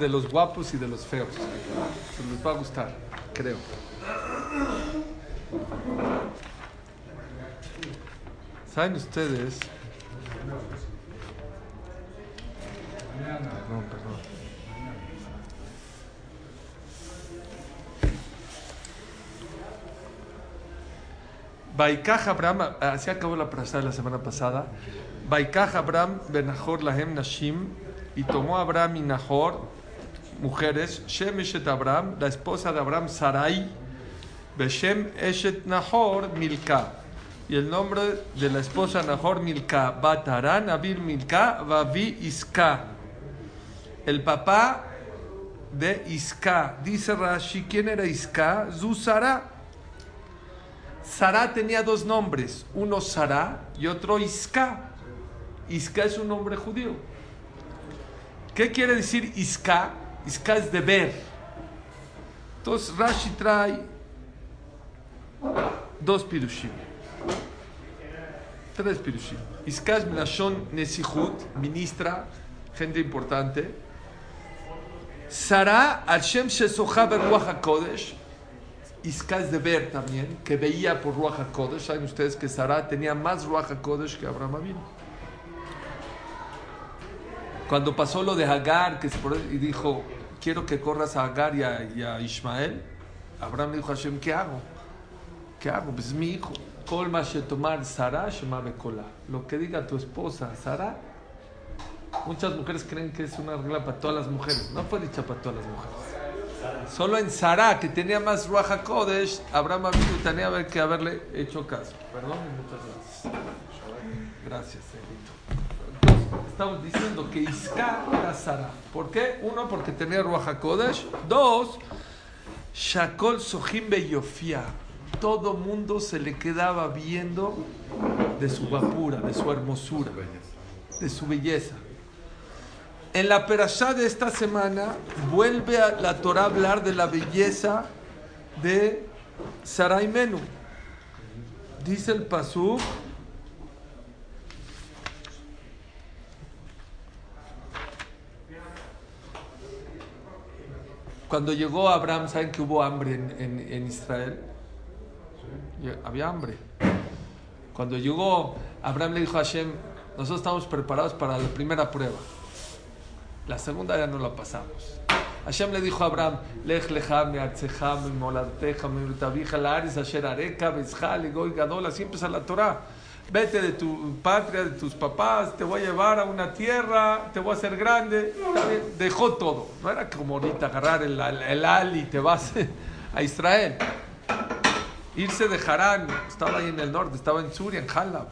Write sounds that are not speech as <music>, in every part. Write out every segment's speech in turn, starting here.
de los guapos y de los feos. Se les va a gustar, creo. ¿Saben ustedes? Perdón, perdón. Baikaj Abraham, así acabó la frase la semana pasada. Baikaj Abraham Benahor Lahem Nashim y tomó Abraham y Nahor mujeres, Shem Eshet Abraham, la esposa de Abraham Sarai, Beshem Eshet Nahor Milka. Y el nombre de la esposa Nahor Milka, Batarán Abil Milka, Vavi Iska. El papá de Iska. Dice Rashi, ¿quién era Iska? Zuzara. Sara tenía dos nombres, uno Sara y otro Iska. Iska es un nombre judío. ¿Qué quiere decir Iska? Es de ver. Entonces Rashi trae dos pirushim. Tres pirushim. Iska es Melashon Nesihut, ministra, gente importante. Sara, Hashem Shesocha Ruach HaKodesh, Iska es de ver también, que veía por Ruach HaKodesh. Saben ustedes que Sara tenía más Ruach HaKodesh que Abraham Avinu. Cuando pasó lo de Hagar, y dijo, quiero que corras a Hagar y a, y a Ismael, Abraham le dijo a Hashem, ¿qué hago? ¿Qué hago? Pues es mi hijo. Colma tomar Sara Bekola. Lo que diga tu esposa, Sara. Muchas mujeres creen que es una regla para todas las mujeres. No fue dicha para todas las mujeres. Solo en Sara, que tenía más Ruach Kodesh, Abraham Avinu tenía que haberle hecho caso. Perdón y muchas gracias. Gracias, Edito. Estamos diciendo que Isca era Sara. ¿Por qué? Uno, porque tenía Ruach Kodesh. Dos, Shakol Sohim Beyofia. Todo mundo se le quedaba viendo de su guapura, de su hermosura, de su belleza. En la perashá de esta semana vuelve a la Torah a hablar de la belleza de Sarai Menu. Dice el Pasú. Cuando llegó Abraham, ¿saben que hubo hambre en, en, Israel? Había hambre. Cuando llegó, Abraham le dijo a Hashem, nosotros estamos preparados para la primera prueba. La segunda ya no la pasamos. Hashem le dijo a Abraham, Lech lecha molarteja, mi tabija, la aris, asher areka, bezjal, goy gadol, así empieza la Torah. Vete de tu patria, de tus papás, te voy a llevar a una tierra, te voy a hacer grande. Dejó todo. No era como ahorita agarrar el, el, ali y te vas <laughs> a Israel. Irse de Harán, estaba ahí en el norte, estaba en Suria, en Jalab.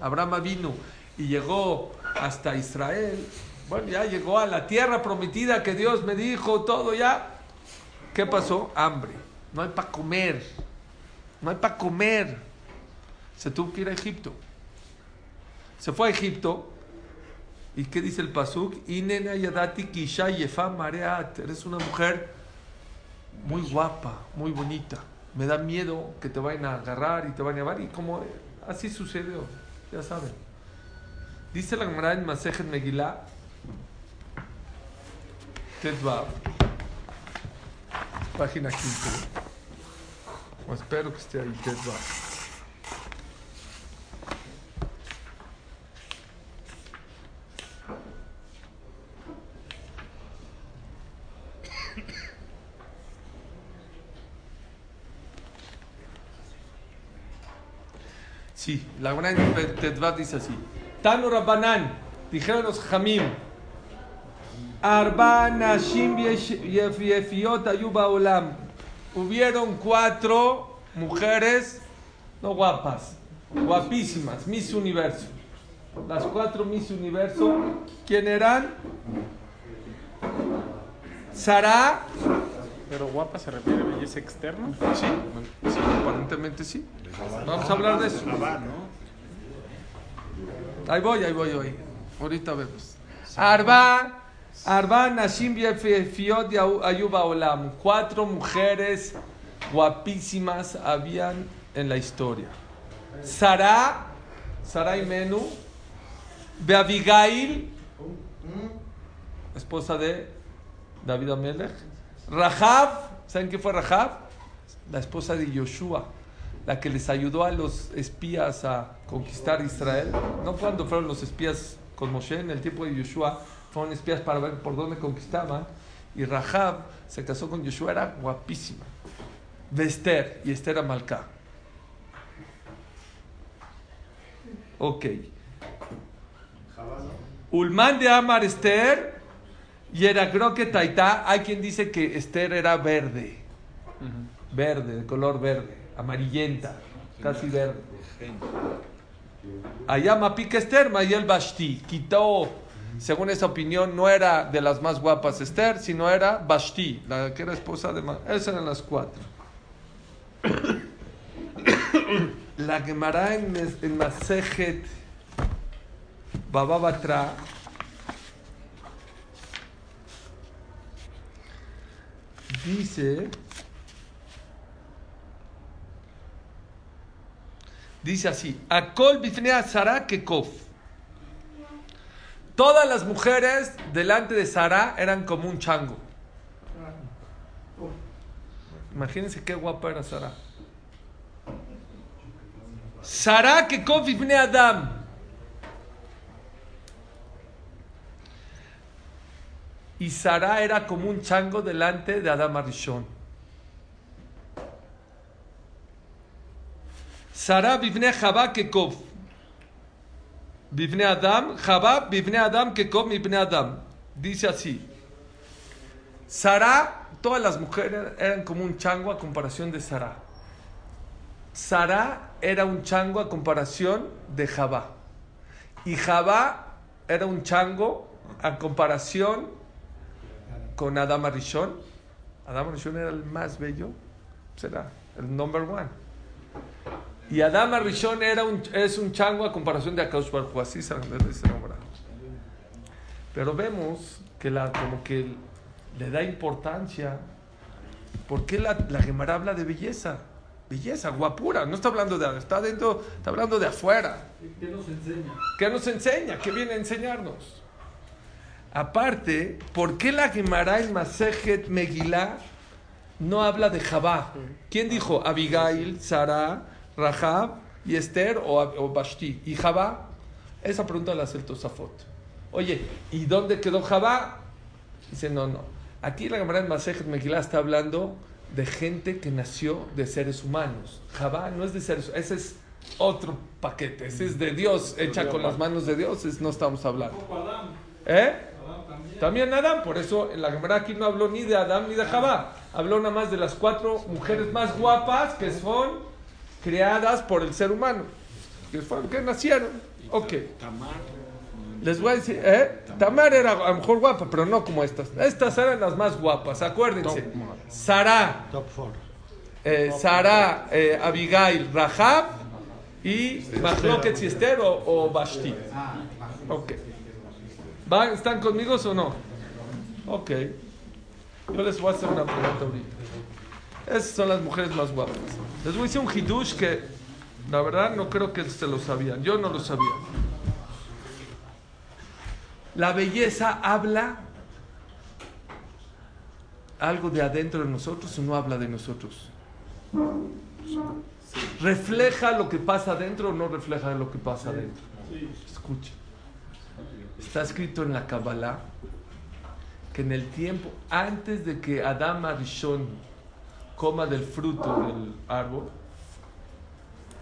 Abraham vino y llegó hasta Israel. Bueno, ya llegó a la tierra prometida que Dios me dijo, todo ya. ¿Qué pasó? Hambre. No hay para comer. No hay para comer. Se tuvo que ir a Egipto. Se fue a Egipto. ¿Y qué dice el Pasuk? Inena yadati mareat. Eres una mujer muy guapa, muy bonita. Me da miedo que te vayan a agarrar y te vayan a llevar. Y como así sucedió, ya saben. Dice la Gemara en Masejet Megillah, Tetvav, página 15. O espero que esté ahí, Tetvav. Sí, la gran Tetvav dice así. Tanu Rabbanan, dijeron los Jamim, Arba Nashim Yefiot Ayuba Olam. Hubieron cuatro mujeres, no guapas, guapísimas, Miss Universo. Las cuatro Miss Universo, ¿quién eran? Sara. ¿Pero guapa se refiere a belleza externa? Sí, sí, aparentemente sí. Vamos a hablar de eso. Ahí voy, ahí voy, hoy. Ahorita vemos. Arba, Arba Nashim Fiot Ayuba Olam. Cuatro mujeres guapísimas habían en la historia. Sara, Sara y Menú, Beabigail, esposa de David Amelech. Rahab, ¿saben qué fue Rahab? La esposa de Yoshua, la que les ayudó a los espías a conquistar Israel. No cuando fueron los espías con Moshe, en el tiempo de Yoshua, fueron espías para ver por dónde conquistaban. Y Rahab se casó con Yoshua, era guapísima. De Esther, y Esther Amalcá. Ok. Ulman de Amar Esther y era creo que Taitá. Hay quien dice que Esther era verde. Verde, de color verde. Amarillenta. Casi verde. Allá Mapika Esther, Mayel Bashti. Quitó, según esa opinión, no era de las más guapas Esther, sino era Bashti, la que era esposa de. Esas eran las cuatro. <coughs> La Gemara en, en Masejet Baba dice dice así Akol bifnea Sara Kekov Todas las mujeres delante de Sara eran como un chango. Imagínense qué guapa era Sara. Sara que ibn Adam. Y Sara era como un chango delante de Adam Arishon. Sara bibne Jabá Kekov. Bibne Adam, Jabá bibne Adam Kekov ibn Adam. Dice así. Sara, todas las mujeres eran como un chango a comparación de Sara. Sara era un chango a comparación de Jabá. Y Jabá era un chango a comparación con Adam Arishon. Adam Arishon era el más bello, será el number one. Y Adam Arishon era un, es un chango a comparación de Akaush Baruj así se nombra. Pero vemos que la, como que le da importancia. ¿Por qué la, la Gemara habla de belleza? Belleza, guapura. No está hablando de está dentro, está hablando de afuera. ¿Qué nos enseña? ¿Qué nos enseña? ¿Qué viene a enseñarnos? Aparte, ¿por qué la Gemara en Masejet Megillah no habla de Jabá? ¿Quién dijo Abigail, Sara, Rahab y Esther o, o Bashti? ¿Y Jabá? Esa pregunta la hace el Tosafot. Oye, ¿y dónde quedó Jabá? Dice, no, no. Aquí la Gemara en Masejet Megillah está hablando de gente que nació de seres humanos. Jabá no es de seres ese es otro paquete, ese es de Dios, hecha con las manos de Dios, es, no estamos hablando. ¿Eh? También Adán, por eso en la Gemara aquí no habló ni de Adán ni de Jabá, habló nada más de las cuatro mujeres más guapas que son creadas por el ser humano, que, fueron, que nacieron. Ok. Les voy a decir, ¿eh? Tamar era a lo mejor guapa, pero no como estas. Estas eran las más guapas, acuérdense. Sara, eh, Sara, eh, Abigail, Rahab y Mahloket y Esther o, o Bashti. Ok. ¿Van, ¿Están conmigo o no? Ok. Yo les voy a hacer una pregunta ahorita. Esas son las mujeres más guapas. Les voy a decir un hidush que la verdad no creo que se lo sabían. Yo no lo sabía. La belleza habla algo de adentro de nosotros o no habla de nosotros. ¿Refleja lo que pasa adentro o no refleja lo que pasa adentro? Escucha. Está escrito en la Kabbalah que en el tiempo antes de que Adam Arishon coma del fruto del árbol,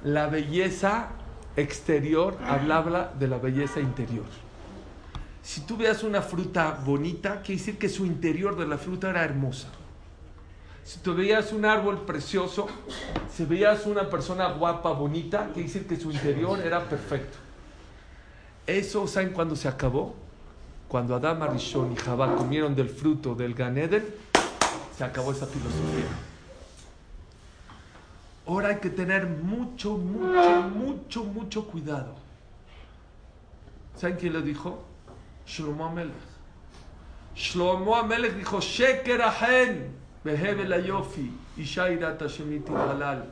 la belleza exterior hablaba de la belleza interior. Si tú veas una fruta bonita, quiere decir que su interior de la fruta era hermosa. Si tú veías un árbol precioso, si veías una persona guapa, bonita, quiere decir que su interior era perfecto. Eso, ¿saben cuándo se acabó? Cuando Adán, Arishon y Jabá comieron del fruto del Ganeden, se acabó esa filosofía. Ahora hay que tener mucho, mucho, mucho, mucho cuidado. ¿Saben quién lo dijo? Shlomo Amelech. Shlomo Amelech dijo, Sheker ahen, behebel ayofi, isha irat hashemiti halal.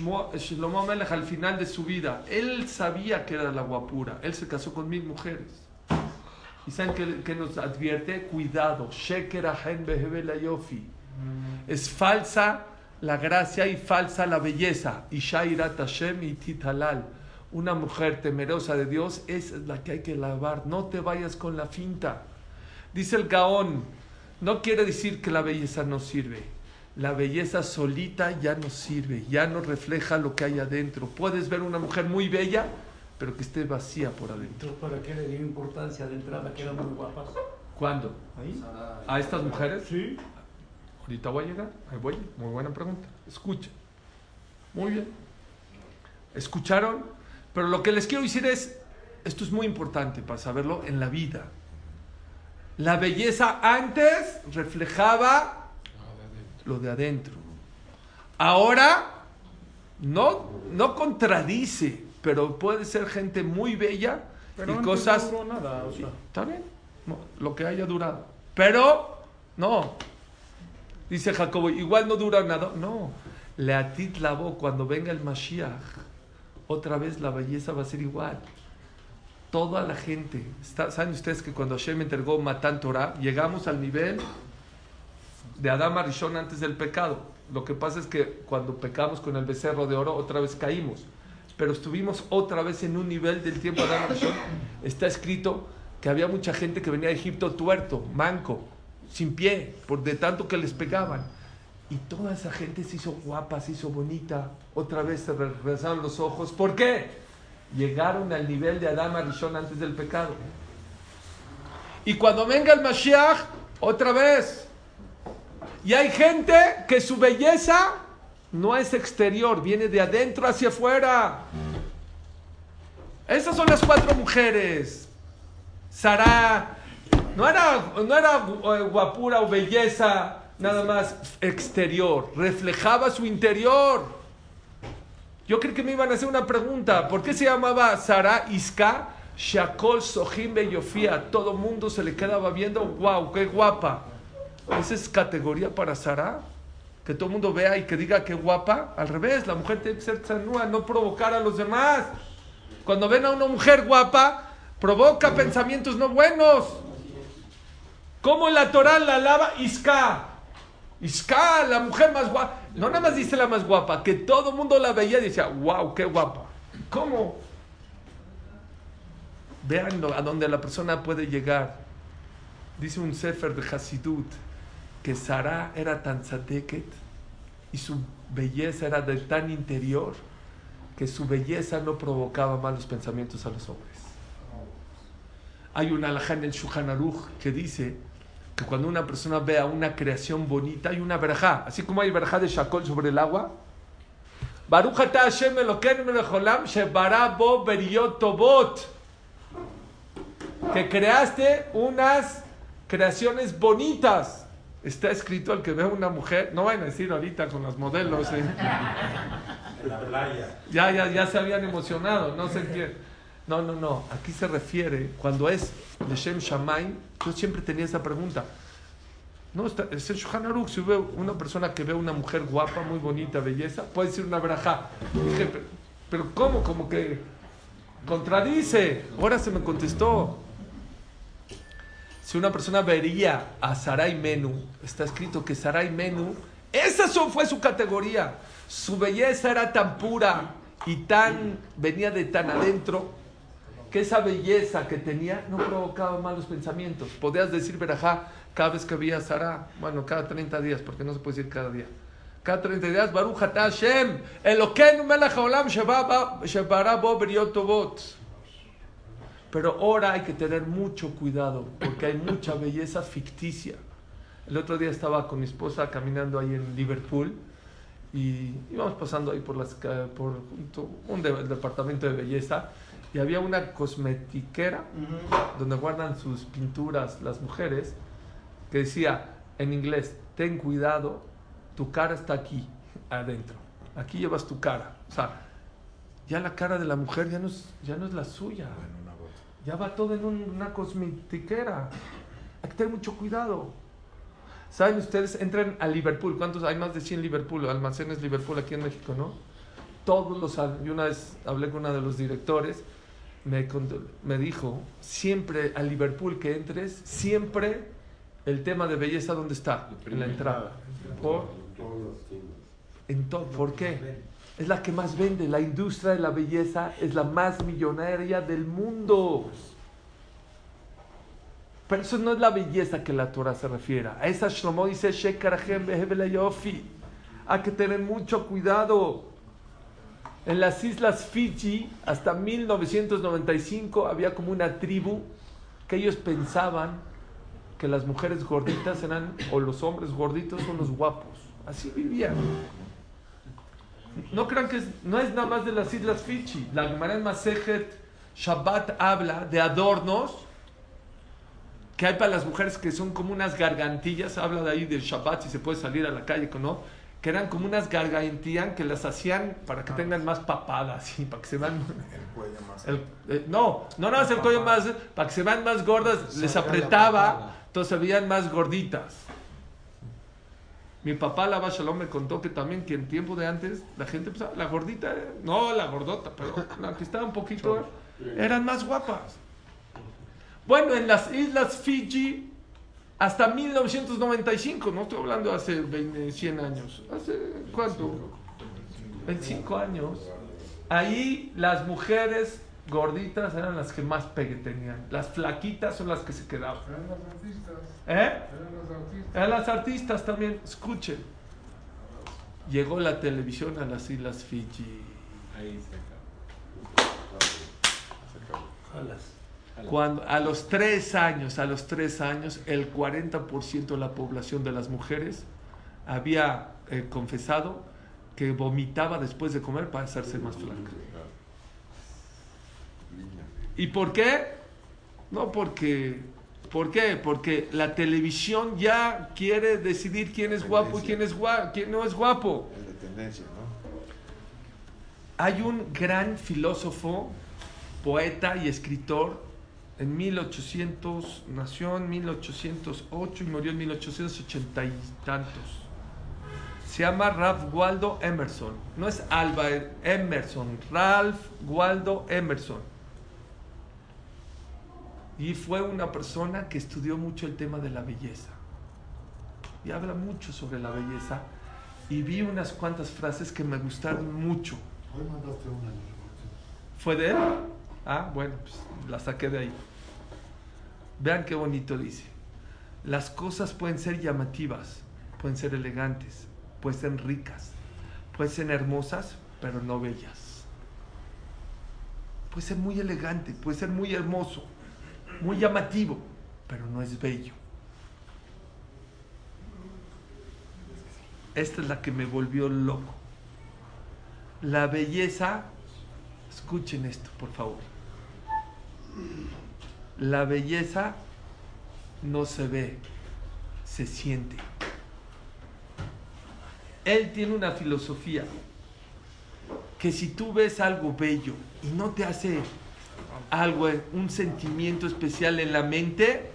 Shlomo al final de su vida, él sabía que era la guapura, él se casó con mil mujeres. ¿Y saben qué nos advierte? Cuidado. Yofi. Es falsa la gracia y falsa la belleza. Y titalal. Una mujer temerosa de Dios es la que hay que lavar. No te vayas con la finta. Dice el Gaón, no quiere decir que la belleza no sirve. La belleza solita ya no sirve, ya no refleja lo que hay adentro. Puedes ver una mujer muy bella, pero que esté vacía por adentro. ¿para qué le dio importancia de entrada que eran muy guapas? ¿Cuándo? ¿Ahí? ¿A estas mujeres? Sí. Ahorita voy a llegar. Ahí voy. Muy buena pregunta. Escucha. Muy bien. ¿Escucharon? Pero lo que les quiero decir es, esto es muy importante para saberlo en la vida. La belleza antes reflejaba lo de adentro. Ahora no, no contradice, pero puede ser gente muy bella Pero y antes cosas... no duró nada, o sea. Está bien, no, lo que haya durado. Pero, no. Dice Jacobo, igual no dura nada. No. Leatit lavó, cuando venga el Mashiach, otra vez la belleza va a ser igual. Toda la gente. está- ¿Saben ustedes que cuando Hashem entregó Matan Torah, llegamos al nivel de Adama Rishon antes del pecado? Lo que pasa es que cuando pecamos con el becerro de oro, otra vez caímos. Pero estuvimos otra vez en un nivel del tiempo de Adama Rishon. Está escrito que había mucha gente que venía de Egipto tuerto, manco, sin pie, por de tanto que les pegaban. Y toda esa gente se hizo guapa, se hizo bonita. Otra vez se re- regresaron los ojos. ¿Por qué? Llegaron al nivel de Adama Rishon antes del pecado. Y cuando venga el Mashiach, otra vez. Y hay gente que su belleza no es exterior, viene de adentro hacia afuera. Esas son las cuatro mujeres. Sara no era, no era eh, guapura o belleza nada más exterior, reflejaba su interior. Yo creí que me iban a hacer una pregunta. ¿Por qué se llamaba Sara Iska? Shakol Sohim Beyofía. Todo mundo se le quedaba viendo, wow, qué guapa. ¿Esa es categoría para Sara? Que todo el mundo vea y que diga qué guapa. Al revés, la mujer tiene que ser sanúa, no provocar a los demás. Cuando ven a una mujer guapa, provoca pensamientos no buenos. ¿Cómo la Torah la alaba? Iska. Iska, la mujer más guapa. No nada más dice la más guapa, que todo el mundo la veía y decía, wow, qué guapa. ¿Cómo? Vean a dónde la persona puede llegar. Dice un Sefer de Hasidut que Sara era tan sadeket y su belleza era de tan interior que su belleza no provocaba malos pensamientos a los hombres. Hay una alajá en el que dice que cuando una persona vea una creación bonita, hay una verajá, así como hay verajá de Shakol sobre el agua. Que creaste unas creaciones bonitas. Está escrito el que ve una mujer, no vayan a decir ahorita con los modelos. ¿eh? La playa. Ya, ya, ya se habían emocionado, no sé qué. No, no, no. Aquí se refiere, cuando es Leshem Shamaim, yo siempre tenía esa pregunta. No, está, es el Shulchan Aruch, si ve una persona que ve una mujer guapa, muy bonita, belleza, puede decir una braja. Dije, pero, pero ¿cómo? Como que contradice. Ahora se me contestó. Si una persona vería a Sarai Menu, está escrito que Sarai Menu, esa fue su categoría. Su belleza era tan pura y tan venía de tan adentro que esa belleza que tenía no provocaba malos pensamientos. Podías decir verajá cada vez que veía a Sara, bueno, cada 30 días, porque no se puede decir cada día. Cada 30 días, Baruch Hashem, Elokeinu melech sheba- shebara bo. Pero ahora hay que tener mucho cuidado porque hay mucha belleza ficticia. El otro día estaba con mi esposa caminando ahí en Liverpool y íbamos pasando ahí por, las, por junto- un de- departamento de belleza y había una cosmetiquera donde guardan sus pinturas las mujeres que decía en inglés, ten cuidado, tu cara está aquí, adentro. Aquí llevas tu cara. O sea, ya la cara de la mujer ya no es, ya no es la suya. Ya va todo en un- una cosmetiquera. Hay que tener mucho cuidado. ¿Saben ustedes? Entran a Liverpool. ¿Cuántos? Hay más de 100 Liverpool, almacenes Liverpool aquí en México, ¿no? Todos los... Yo una vez hablé con uno de los directores. me, me dijo, siempre a Liverpool que entres, siempre el tema de belleza, ¿dónde está? En la entrada. ¿Por? En todo. ¿Por qué? Es la que más vende. La industria de la belleza es la más millonaria del mundo. Pero eso no es la belleza que la Torah se refiere. A esa Shlomo dice. Hay que tener mucho cuidado. En las islas Fiji, hasta 1995, había como una tribu que ellos pensaban que las mujeres gorditas eran, o los hombres gorditos son los guapos. Así vivían. No crean que es- no es nada más de las islas Fiji. La Gemara en Masejet Shabbat habla de adornos que hay para las mujeres que son como unas gargantillas. Habla de ahí del Shabbat, si se puede salir a la calle o no. Que eran como unas gargantillas que las hacían para que tengan más papadas y para que se vean. el- eh, no, no, no es el cuello más. Para que se vean más gordas, les apretaba, entonces se veían más gorditas. Mi papá, la Shalom, me contó que también que en tiempo de antes la gente pensaba, la gordita, eh, no la gordota, pero la que estaba un poquito, eran más guapas. Bueno, en las islas Fiji, hasta 1995, no estoy hablando hace 20, 100 años, hace cuánto? 25 años. Ahí las mujeres gorditas eran las que más pegue tenían. Las flaquitas son las que se quedaban. Eran los artistas, ¿Eh? eran los artistas. A las artistas también, escuchen. Llegó la televisión a las islas Fiji. Ahí se acabó. Jalas. Cuando, a los tres años, a los tres años, el 40% de la población de las mujeres había eh, confesado que vomitaba después de comer para hacerse más flaca. ¿Y por qué? No porque... ¿Por qué? Porque la televisión ya quiere decidir quién es guapo y quién, es gua- quién no es guapo. Es de tendencia, ¿no? Hay un gran filósofo, poeta y escritor. En 1800, nació en 1808 y murió en 1880 y tantos. Se llama Ralph Waldo Emerson. No es Alba Emerson, Ralph Waldo Emerson. Y fue una persona que estudió mucho el tema de la belleza. Y habla mucho sobre la belleza. Y vi unas cuantas frases que me gustaron mucho. Hoy mandaste una. ¿Fue de él? Ah, bueno, pues la saqué de ahí. Vean qué bonito dice. Las cosas pueden ser llamativas, pueden ser elegantes, pueden ser ricas, pueden ser hermosas, pero no bellas. Puede ser muy elegante, puede ser muy hermoso, muy llamativo, pero no es bello. Esta es la que me volvió loco. La belleza, escuchen esto, por favor. La belleza no se ve, se siente. Él tiene una filosofía que si tú ves algo bello y no te hace algo, un sentimiento especial en la mente,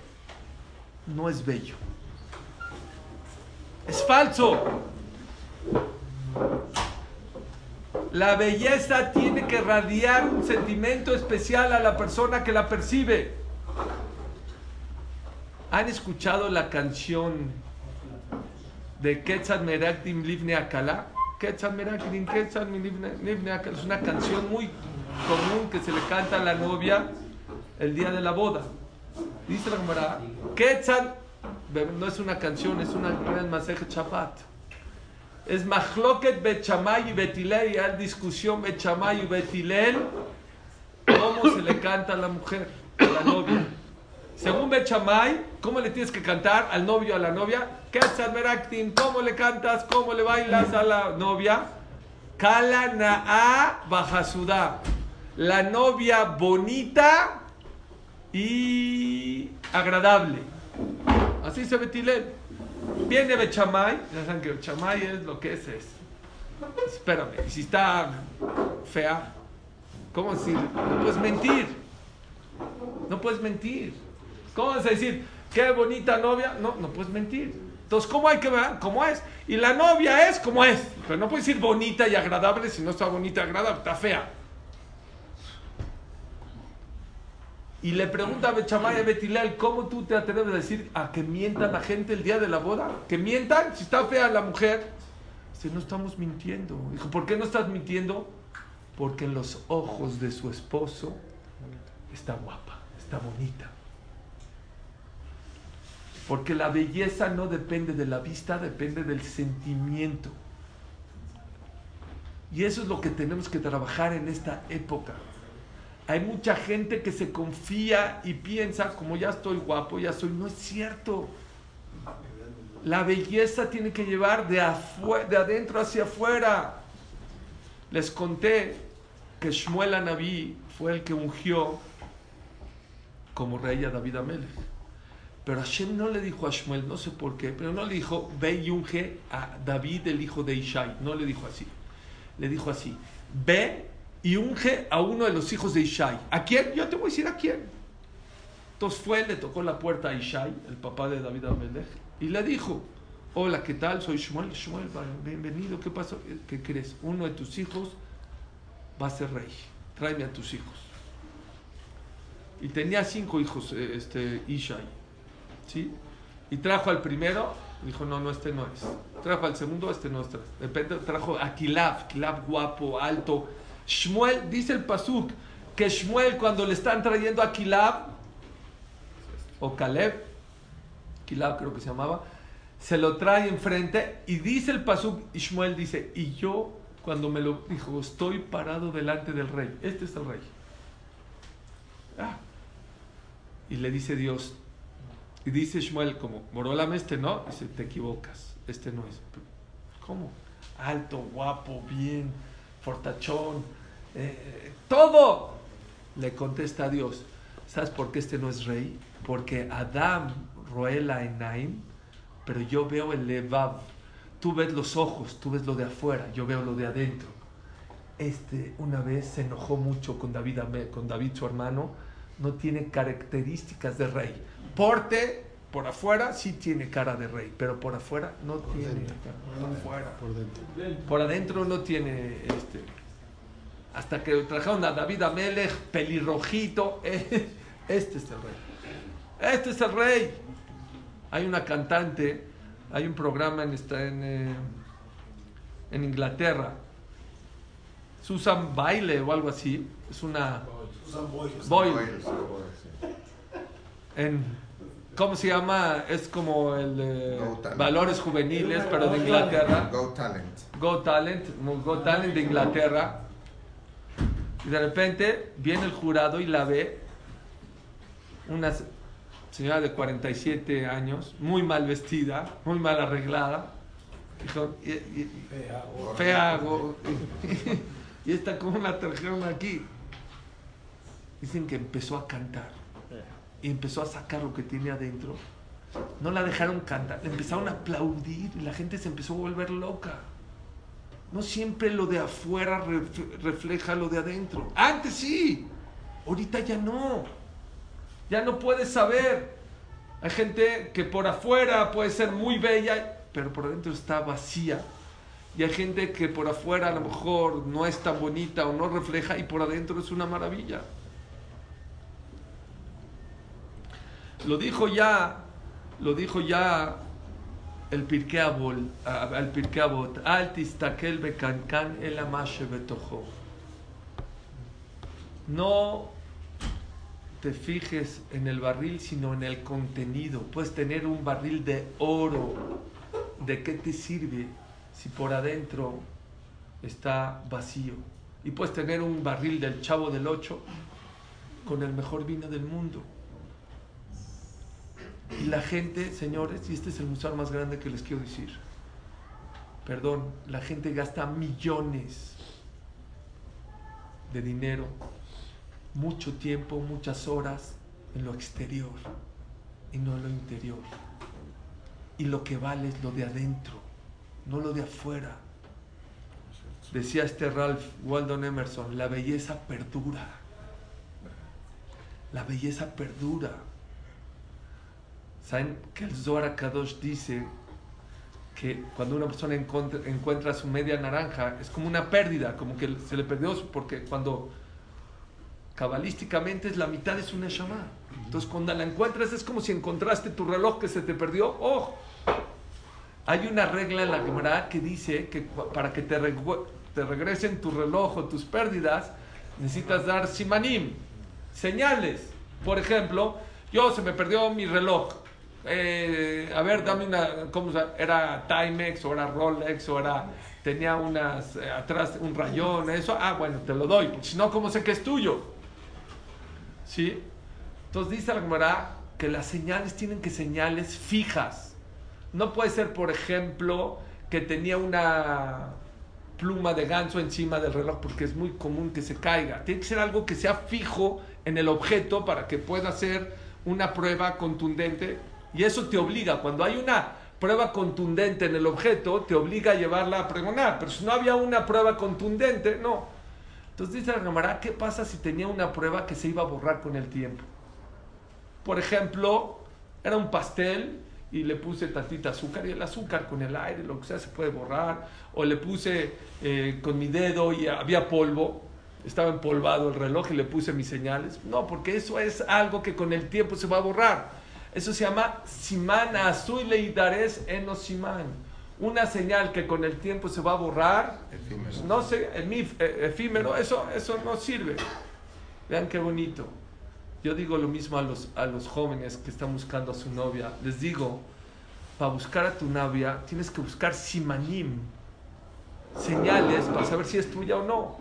no es bello. Es falso. La belleza tiene que radiar un sentimiento especial a la persona que la percibe. ¿Han escuchado la canción de Quetzal Merakdim Livne Akala? Es una canción muy común que se le canta a la novia el día de la boda. Dice la Gemara, Quetzal, no es una canción, es una gran masaje Shabbat. Es Mahloket Bechamay y Betilel, y hay discusión Bechamay y Betilel, cómo se le canta a la mujer, a la novia. Según Bechamay, ¿cómo le tienes que cantar al novio o a la novia? Ketzal Meraktin, ¿cómo le cantas? ¿Cómo le bailas a la novia? Kala Na'a Bajasuda. La novia bonita y agradable. Así se Betilel. Viene Bechamay, ya saben que Bechamay es lo que es, es. Espérame, si está fea, ¿cómo decir? No puedes mentir. No puedes mentir. ¿Cómo vas a decir, qué bonita novia? No, no puedes mentir. Entonces, ¿cómo hay que ver? ¿Cómo es? Y la novia es como es. Pero no puedes decir bonita y agradable si no está bonita y agradable, está fea. Y le pregunta a Bechamay a Betilel, ¿cómo tú te atreves a decir a que mientan la gente el día de la boda? ¿Que mientan? Si está fea la mujer. Dice, no estamos mintiendo. Dijo, ¿por qué no estás mintiendo? Porque en los ojos de su esposo está guapa, está bonita. Porque la belleza no depende de la vista, depende del sentimiento. Y eso es lo que tenemos que trabajar en esta época. Hay mucha gente que se confía y piensa, como ya estoy guapo, ya soy. No es cierto. La belleza tiene que llevar de, de adentro hacia afuera. Les conté que Shmuel Anabí fue el que ungió como rey a David Amelech. Pero Hashem no le dijo a Shmuel, no sé por qué, pero no le dijo, ve y unge a David, el hijo de Ishai. No le dijo así. Le dijo así, ve y unge a uno de los hijos de Ishai. ¿A quién? Yo te voy a decir a quién. Entonces fue, le tocó la puerta a Ishai, el papá de David Amelech, y le dijo, hola, ¿qué tal? Soy Shmuel. Shmuel, bienvenido. ¿Qué pasó? ¿Qué crees? Uno de tus hijos va a ser rey. Tráeme a tus hijos. Y tenía cinco hijos, eh, este Ishai. ¿Sí? Y trajo al primero, dijo, no, no, este no es. Trajo al segundo, este no es. Depende, trajo a Kilab, Kilab guapo, alto. Shmuel, dice el Pasuk, que Shmuel cuando le están trayendo a Kilab, o Caleb, Kilab creo que se llamaba, se lo trae enfrente y dice el Pasuk, y Shmuel dice, y yo cuando me lo dijo, estoy parado delante del rey, este es el rey. Ah. Y le dice Dios, y dice Shmuel, como, Morolame este no, dice, te equivocas, este no es. ¿Cómo? Alto, guapo, bien, fortachón, eh, todo. Le contesta a Dios, ¿sabes por qué este no es rey? Porque Adam roela enaim, pero yo veo el levav. Tú ves los ojos, tú ves lo de afuera, yo veo lo de adentro. Este una vez se enojó mucho con David, con David su hermano, no tiene características de rey. Porte, por afuera sí tiene cara de rey, pero por afuera no tiene por afuera. Por dentro. Por adentro no tiene este. Hasta que trajeron a David Amelech, pelirrojito. <laughs> Este es el rey. Este es el rey. Hay una cantante, hay un programa en, está en, eh, en Inglaterra. Susan Baile o algo así. Es una. Susan Boyle. En, ¿Cómo se llama? Es como el de Valores Juveniles, pero de Inglaterra. Go Talent. Go Talent, Go Talent de Inglaterra. Y de repente viene el jurado y la ve una señora de 47 años, muy mal vestida, muy mal arreglada. Y, y, fea. <laughs> y está como una trajeron aquí. Dicen que empezó a cantar y empezó a sacar lo que tiene adentro. No la dejaron cantar, le empezaron a aplaudir y la gente se empezó a volver loca. No siempre lo de afuera refleja lo de adentro. Antes sí, ahorita ya no. Ya no puedes saber. Hay gente que por afuera puede ser muy bella, pero por adentro está vacía. Y hay gente que por afuera a lo mejor no es tan bonita o no refleja y por adentro es una maravilla. Lo dijo ya, lo dijo ya el Pirkei el Pirkei Avot, el amashe betojo. No te fijes en el barril, sino en el contenido. Puedes tener un barril de oro. ¿De qué te sirve si por adentro está vacío? Y puedes tener un barril del chavo del 8 con el mejor vino del mundo. Y la gente, señores, y este es el museo más grande que les quiero decir, perdón, la gente gasta millones de dinero, mucho tiempo, muchas horas en lo exterior y no en lo interior. Y lo que vale es lo de adentro, no lo de afuera. Decía este Ralph Waldo Emerson, la belleza perdura. La belleza perdura. ¿Saben que el Zohar Kadosh dice que cuando una persona encuentra, su media naranja es como una pérdida, como que se le perdió, porque cuando Cabalísticamente es la mitad de su Neshama. Entonces cuando la encuentras es como si encontraste tu reloj que se te perdió. ¡Oh! Hay una regla en la Gemara que dice que para que te, te regresen tu reloj o tus pérdidas, necesitas dar simanim, señales. Por ejemplo, yo se me perdió mi reloj. Eh, a ver, dame una, ¿cómo Era Timex o era Rolex o era, tenía unas, eh, atrás un rayón, eso. Ah, bueno, te lo doy. Si no, ¿cómo sé que es tuyo? ¿Sí? Entonces dice la Gemara que las señales tienen que señales fijas no puede ser, por ejemplo, que tenía una pluma de ganso encima del reloj porque es muy común que se caiga. Tiene que ser algo que sea fijo en el objeto para que pueda ser una prueba contundente. Y eso te obliga, cuando hay una prueba contundente en el objeto, te obliga a llevarla a pregonar. Pero si no había una prueba contundente, no. Entonces dice la camarada, ¿qué pasa si tenía una prueba que se iba a borrar con el tiempo? Por ejemplo, era un pastel y le puse tantita azúcar y el azúcar con el aire, lo que sea, se puede borrar. O le puse eh, con mi dedo y había polvo, estaba empolvado el reloj y le puse mis señales. No, porque eso es algo que con el tiempo se va a borrar. Eso se llama simana azul leidares simán. Una señal que con el tiempo se va a borrar, efímero. no sé, eh, efímero, eso, eso no sirve. Vean qué bonito. Yo digo lo mismo a los, a los jóvenes que están buscando a su novia. Les digo, para buscar a tu novia tienes que buscar simanim, señales para saber si es tuya o no.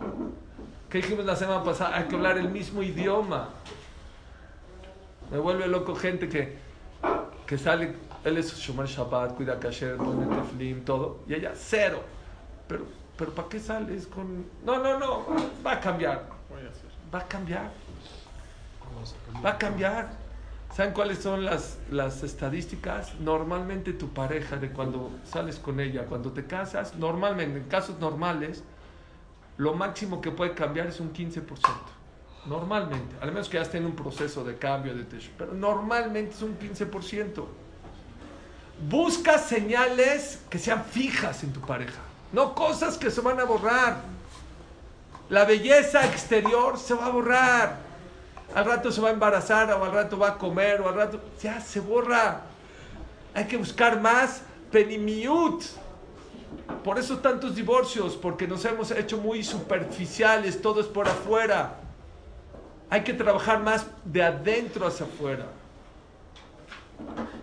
¿Qué dijimos la semana pasada? Hay que hablar el mismo idioma. Me vuelve loco gente que, que sale, él es Shumar Shabbat, cuida Kasher, pone Teflim, todo, y ella cero. Pero, pero ¿para qué sales con.? No, no, no, va a cambiar. Va a cambiar. Va a cambiar. ¿Saben cuáles son las, las estadísticas? Normalmente tu pareja, de cuando sales con ella, cuando te casas, normalmente, en casos normales, lo máximo que puede cambiar es un 15%. Normalmente, al menos que ya esté en un proceso de cambio de techo, pero normalmente es un 15%. Busca señales que sean fijas en tu pareja, no cosas que se van a borrar. La belleza exterior se va a borrar al rato se va a embarazar o al rato va a comer o al rato ya se borra. Hay que buscar más penimiut. Por eso tantos divorcios, porque nos hemos hecho muy superficiales, todo es por afuera. Hay que trabajar más de adentro hacia afuera.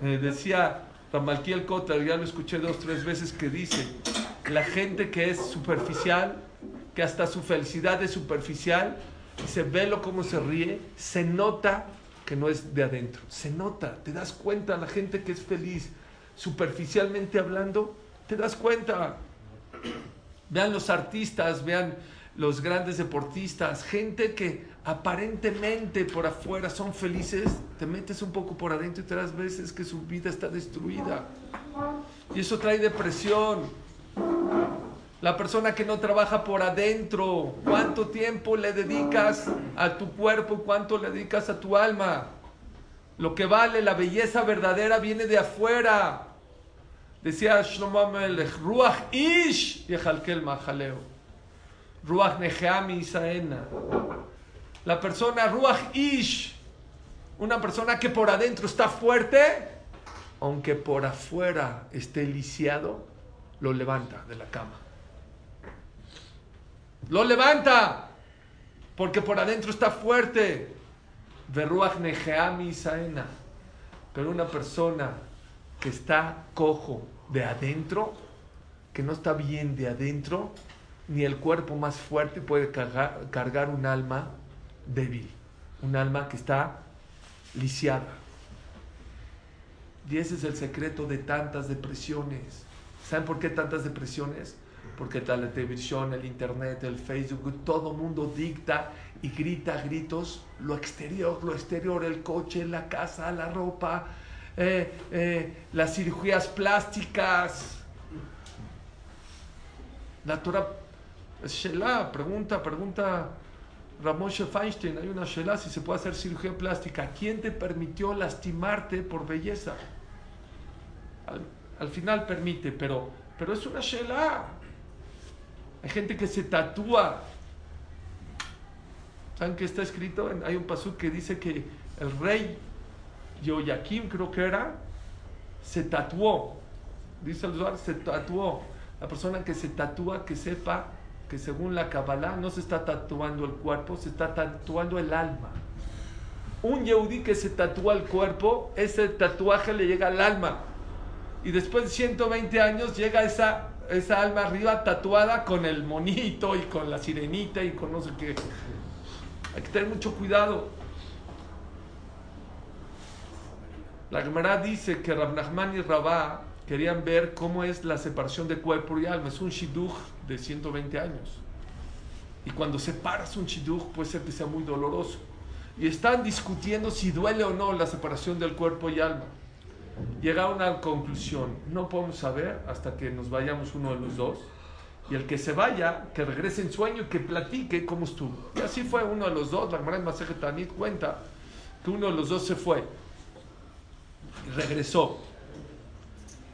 Eh, decía Ramalquiel Kota, ya lo escuché dos, tres veces, que dice, la gente que es superficial, que hasta su felicidad es superficial, se ve lo cómo se ríe, se nota que no es de adentro. Se nota, te das cuenta, la gente que es feliz, superficialmente hablando, te das cuenta. Vean los artistas, vean los grandes deportistas, gente que aparentemente por afuera son felices, te metes un poco por adentro y te das veces que su vida está destruida. Y eso trae depresión. La persona que no trabaja por adentro, ¿cuánto tiempo le dedicas a tu cuerpo? ¿Cuánto le dedicas a tu alma? Lo que vale, la belleza verdadera viene de afuera. Decía Shlomo Melech, Ruach Ish Yehalkel Mahaleo. Ruach Neheami Isaena. La persona Ruach Ish, una persona que por adentro está fuerte, aunque por afuera esté lisiado, lo levanta de la cama. Lo levanta. Porque por adentro está fuerte. Verruach Neheami Saena. Pero una persona que está cojo de adentro, que no está bien de adentro, ni el cuerpo más fuerte puede cargar un alma débil. Un alma que está lisiada. Y ese es el secreto de tantas depresiones. ¿Saben por qué tantas depresiones? porque la televisión, el internet, el Facebook, todo mundo dicta y grita gritos lo exterior, lo exterior, el coche, la casa, la ropa, eh, eh, las cirugías plásticas. La Torah, Shelah, pregunta, pregunta Ramoshe Feinstein, hay una Shelah si se puede hacer cirugía plástica. ¿Quién te permitió lastimarte por belleza? Al, final permite, pero, pero es una Shelah. Hay gente que se tatúa. ¿Saben qué está escrito? Hay un pasú que dice que el rey Yoyakim, creo que era, se tatuó. Dice el Zohar, se tatuó. La persona que se tatúa, que sepa que según la Kabbalah no se está tatuando el cuerpo, se está tatuando el alma. Un Yehudi que se tatúa el cuerpo, ese tatuaje le llega al alma. Y después de 120 años llega esa, esa alma arriba tatuada con el monito y con la sirenita y con no sé qué. Hay que tener mucho cuidado. La Gemara dice que Rab Nachman y Rabá querían ver cómo es la separación de cuerpo y alma. Es un shidduch de 120 años. Y cuando separas un shidduch puede ser que sea muy doloroso. Y están discutiendo si duele o no la separación del cuerpo y alma. Llegaron a una conclusión. No podemos saber hasta que nos vayamos uno de los dos. Y el que se vaya, que regrese en sueño y que platique cómo estuvo. Y así fue uno de los dos. La Gemara en Masejet Tanit cuenta que uno de los dos se fue y regresó.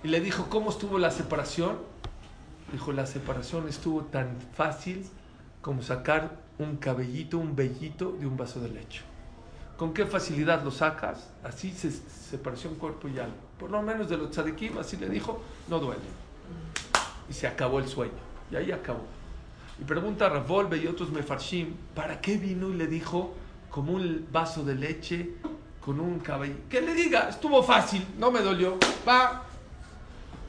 Y le dijo, ¿cómo estuvo la separación? Dijo, la separación estuvo tan fácil como sacar un cabellito, un vellito de un vaso de leche. ¿Con qué facilidad lo sacas? Así se separación cuerpo y alma. Por lo menos de los tzadikim, así le dijo, no duele. Y se acabó el sueño. Y ahí acabó. Y pregunta a Ravolve y otros mefarshim, ¿para qué vino y le dijo como un vaso de leche con un cabello? Que le diga, estuvo fácil, no me dolió. Va,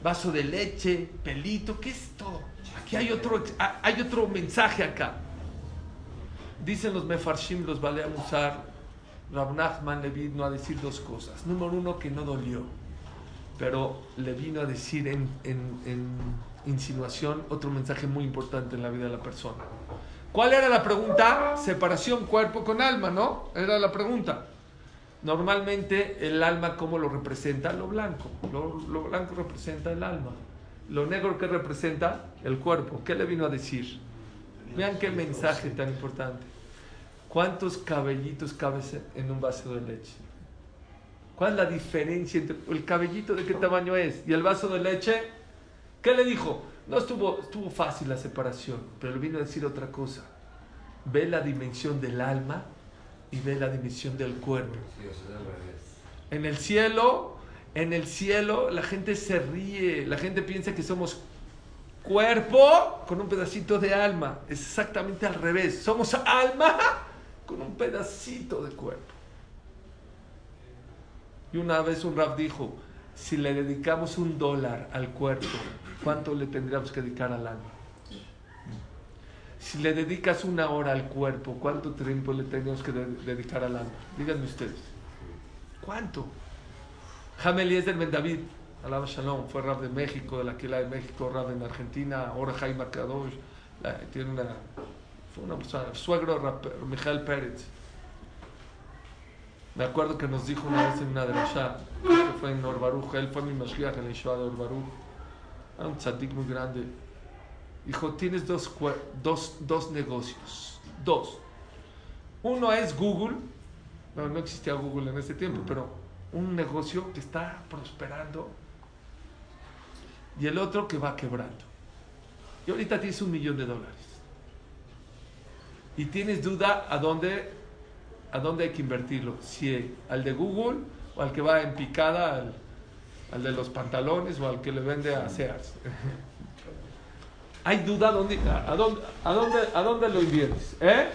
vaso de leche, pelito, ¿qué es todo? Aquí hay otro, hay otro mensaje acá. Dicen los mefarshim, los vale a usar. Rab Nachman le vino a decir dos cosas. Número uno, que no dolió. Pero le vino a decir en, en, en insinuación otro mensaje muy importante en la vida de la persona. ¿Cuál era la pregunta? Separación cuerpo con alma, ¿no? Era la pregunta. Normalmente el alma, ¿cómo lo representa? Lo blanco. Lo, blanco representa el alma. Lo negro, ¿qué representa? El cuerpo. ¿Qué le vino a decir? Vean qué mensaje tan importante. ¿Cuántos cabellitos cabes en un vaso de leche? ¿Cuál es la diferencia entre el cabellito de qué tamaño es y el vaso de leche? ¿Qué le dijo? No estuvo, estuvo fácil la separación, pero le vino a decir otra cosa. Ve la dimensión del alma y ve la dimensión del cuerpo. En el cielo, en el cielo la gente se ríe, la gente piensa que somos cuerpo con un pedacito de alma. Es exactamente al revés. Somos alma con un pedacito de cuerpo. Y una vez un rap dijo, si le dedicamos un dólar al cuerpo, ¿cuánto le tendríamos que dedicar al alma? Si le dedicas una hora al cuerpo, ¿cuánto tiempo le tendríamos que de dedicar al alma? Díganme ustedes. ¿Cuánto? Jamel Eliezer Ben David, Alaba Shalom, fue rap de México, de la Quila de México, rap en Argentina, ahora Jaime Kadosh, tiene una, fue una persona, suegro de Mijael Pérez. Me acuerdo que nos dijo una vez en una derashá, que fue en Orbaruj, él fue mi Mashiach en la Yeshiva de Orbaruj, era un tzadik muy grande. Dijo, tienes dos, dos, dos negocios, dos. Uno es Google, no, no existía Google en ese tiempo, pero un negocio que está prosperando y el otro que va quebrando. Y ahorita tienes un millón de dólares. Y tienes duda a dónde, a dónde hay que invertirlo. Si al de Google o al que va en picada, al, al de los pantalones o al que le vende a Sears. <laughs> hay duda dónde, a, dónde, a, dónde, a dónde lo inviertes. ¿Eh?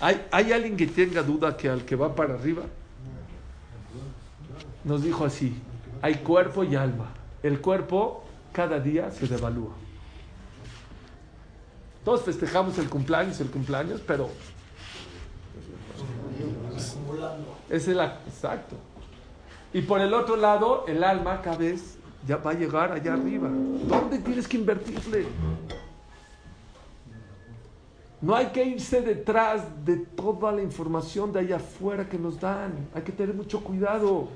¿Hay, ¿Hay alguien que tenga duda que al que va para arriba? Nos dijo así, hay cuerpo y alma. El cuerpo cada día se devalúa. Todos festejamos el cumpleaños, el cumpleaños, pero es el exacto. Y por el otro lado, el alma cada vez ya va a llegar allá arriba. ¿Dónde tienes que invertirle? No hay que irse detrás de toda la información de allá afuera que nos dan. Hay que tener mucho cuidado.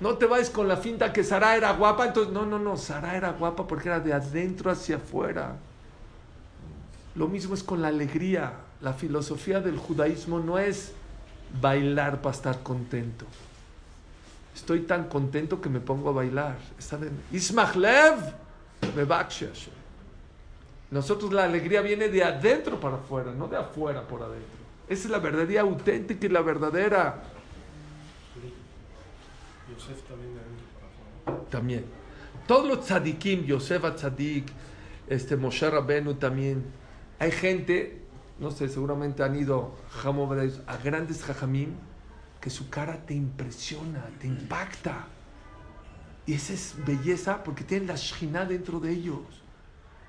No te vayas con la finta que Sara era guapa. Entonces, no, no, no. Sara era guapa porque era de adentro hacia afuera. Lo mismo es con la alegría. La filosofía del judaísmo no es bailar para estar contento. Estoy tan contento que me pongo a bailar. Ismachlev me Nosotros la alegría viene de adentro para afuera, no de afuera por adentro. Esa es la verdadera auténtica y la verdadera. Yosef también de adentro para afuera. También. Todos los tzadikim, Yosef Tzadik, este, Moshe Rabenu también. Hay gente, no sé, seguramente han ido a grandes jajamim, que su cara te impresiona, te impacta. Y esa es belleza porque tienen la Shina dentro de ellos.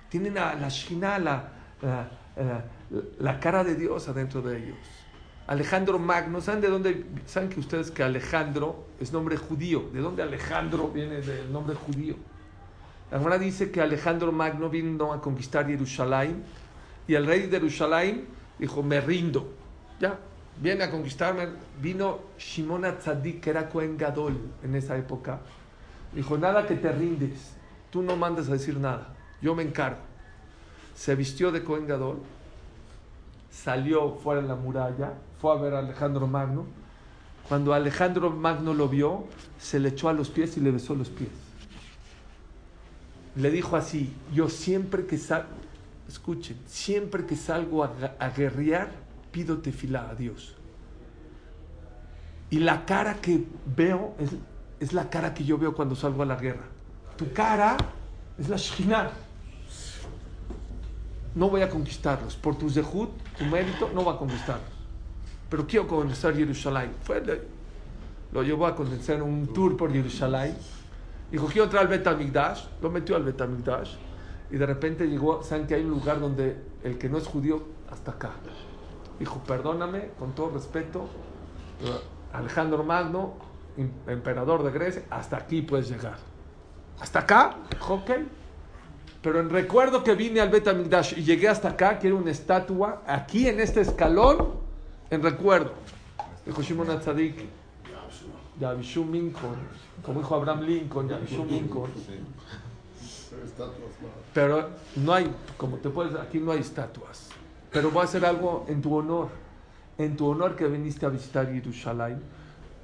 Tienen la, Shina, la, la, la- la cara de Dios adentro de ellos. Alejandro Magno, ¿saben de dónde? ¿Saben que ustedes que Alejandro es nombre judío? ¿De dónde Alejandro viene del nombre judío? La Gemara dice que Alejandro Magno vino a conquistar Jerusalén y el rey de Jerusalén dijo, me rindo. Ya, viene a conquistarme. Vino Shimon Tzadik, que era Cohen Gadol en esa época. Dijo, nada que te rindes. Tú no mandes a decir nada. Yo me encargo. Se vistió de Cohen Gadol. Salió fuera de la muralla. Fue a ver a Alejandro Magno. Cuando Alejandro Magno lo vio, se le echó a los pies y le besó los pies. Le dijo así, yo siempre que salgo, escuchen, siempre que salgo a, a guerrear, pido tefilá a Dios. Y la cara que veo es, es la cara que yo veo cuando salgo a la guerra. Tu cara es la Shekhinah. No voy a conquistarlos. Por tu zehut, tu mérito, no va a conquistarlos. Pero quiero conquistar Jerusalén. Fue, lo llevó a condensar un tour por Jerusalén. Dijo, quiero entrar al Betamigdash. Lo metió al Betamigdash. Y de repente llegó, saben que hay un lugar donde el que no es judío, hasta acá. Dijo, perdóname, con todo respeto, pero Alejandro Magno, em- emperador de Grecia, hasta aquí puedes llegar. Hasta acá, ok. Pero en recuerdo que vine al Betamigdash y llegué hasta acá, quiero una estatua, aquí en este escalón, en recuerdo. Dijo Shimon Atzadik, Yavishum Lincoln, como dijo Abraham Lincoln, Yavishum Lincoln. Pero no hay, como te puedes, aquí no hay estatuas. Pero voy a hacer algo en tu honor. En tu honor que viniste a visitar Jerusalén.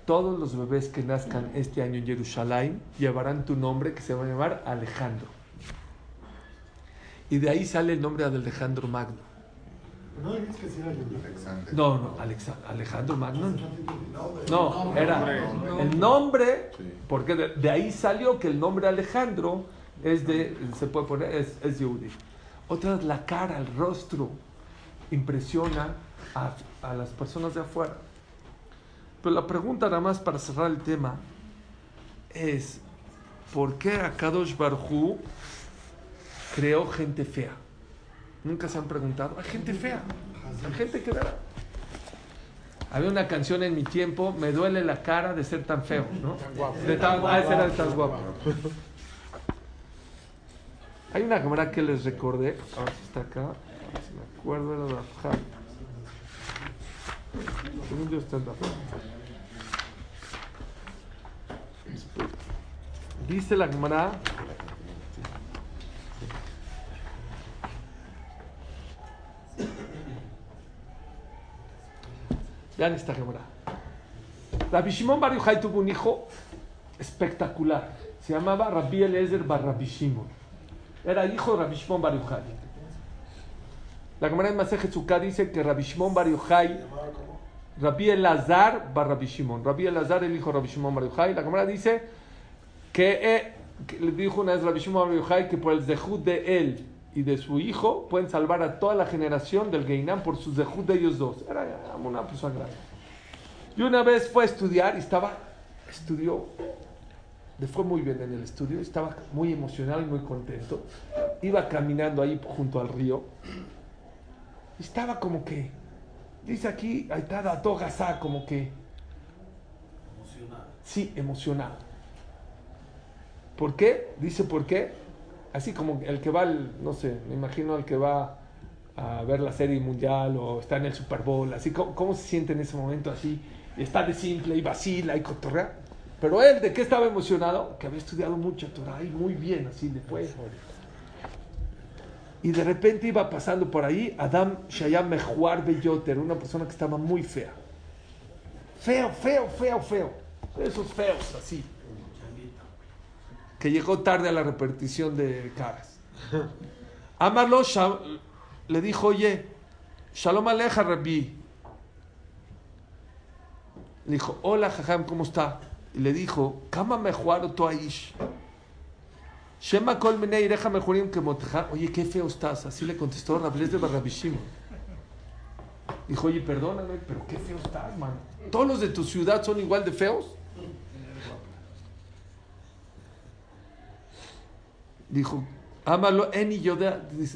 Todos los bebés que nazcan este año en Jerusalén llevarán tu nombre que se va a llamar Alejandro. Y de ahí sale el nombre de Alejandro Magno. No dices que sí era yo. Alexander. No, Alejandro Magno. No, era el nombre, porque de, de ahí salió que el nombre Alejandro es de, se puede poner, es, es Yehudi. Otra es la cara, el rostro, impresiona a, las personas de afuera. Pero la pregunta nada más para cerrar el tema es, ¿por qué Akadosh Barhu creó gente fea? Nunca se han preguntado. Hay gente fea. Hay gente que verá. Había una canción en mi tiempo, me duele la cara de ser tan feo, ¿no? De tan, ah, ese era de tan guapo. Hay una cámara que les recordé, a ver si está acá, si me acuerdo, era de Rafjal. Según yo está en Rafjal. Dice la cámara, vean esta cámara. Rabbi Shimon Bar Yochai tuvo un hijo espectacular. Se llamaba Rabbi Eliezer Bar Rabbi Shimon. Era hijo de Rabbi Shimon Bar Yochai. La Gemara en Masejet Sukkah dice que Rabbi Shimon Bar Yochai, Rabbi Elazar Bar Rabbi Shimon. Rabbi Elazar, el hijo de Rabbi Shimon Bar Yochai. La Gemara dice que, eh, que le dijo una vez Rabbi Shimon Bar Yochai que por el zehut de él y de su hijo pueden salvar a toda la generación del Geinam por su zehut de ellos dos. Era una persona grande. Y una vez fue a estudiar y estaba, estudió, le fue muy bien en el estudio, estaba muy emocionado y muy contento. Iba caminando ahí junto al río. Estaba como que, dice aquí, ahí está Dato Gazá, como que, sí, emocionado. ¿Por qué? Dice, ¿por qué? Así como el que va, al- no sé, me imagino el que va a ver la serie mundial o está en el Super Bowl, así, ¿cómo, cómo se siente en ese momento así? Está de simple y vacila y cotorrea. Pero él, ¿de qué estaba emocionado? Que había estudiado mucho Torah y muy bien, así le fue. Y de repente iba pasando por ahí Adam Shayam Mejuar Beyoter, una persona que estaba muy fea. Feo, feo, feo, feo. Esos feos, así. Que llegó tarde a la repetición de caras. <laughs> Amarlo le dijo, oye, Shalom Aleja, Rabbi. Le dijo, hola, Jajam, ¿cómo está? Y le dijo, Kama mejuaro tu aish. Shema kol reja mejurim que. Oye, qué feo estás. Así le contestó Rables de Barrabishim. Dijo, oye, perdóname, pero qué feo estás, man. ¿Todos los de tu ciudad son igual de feos? Dijo, ámalo, Eni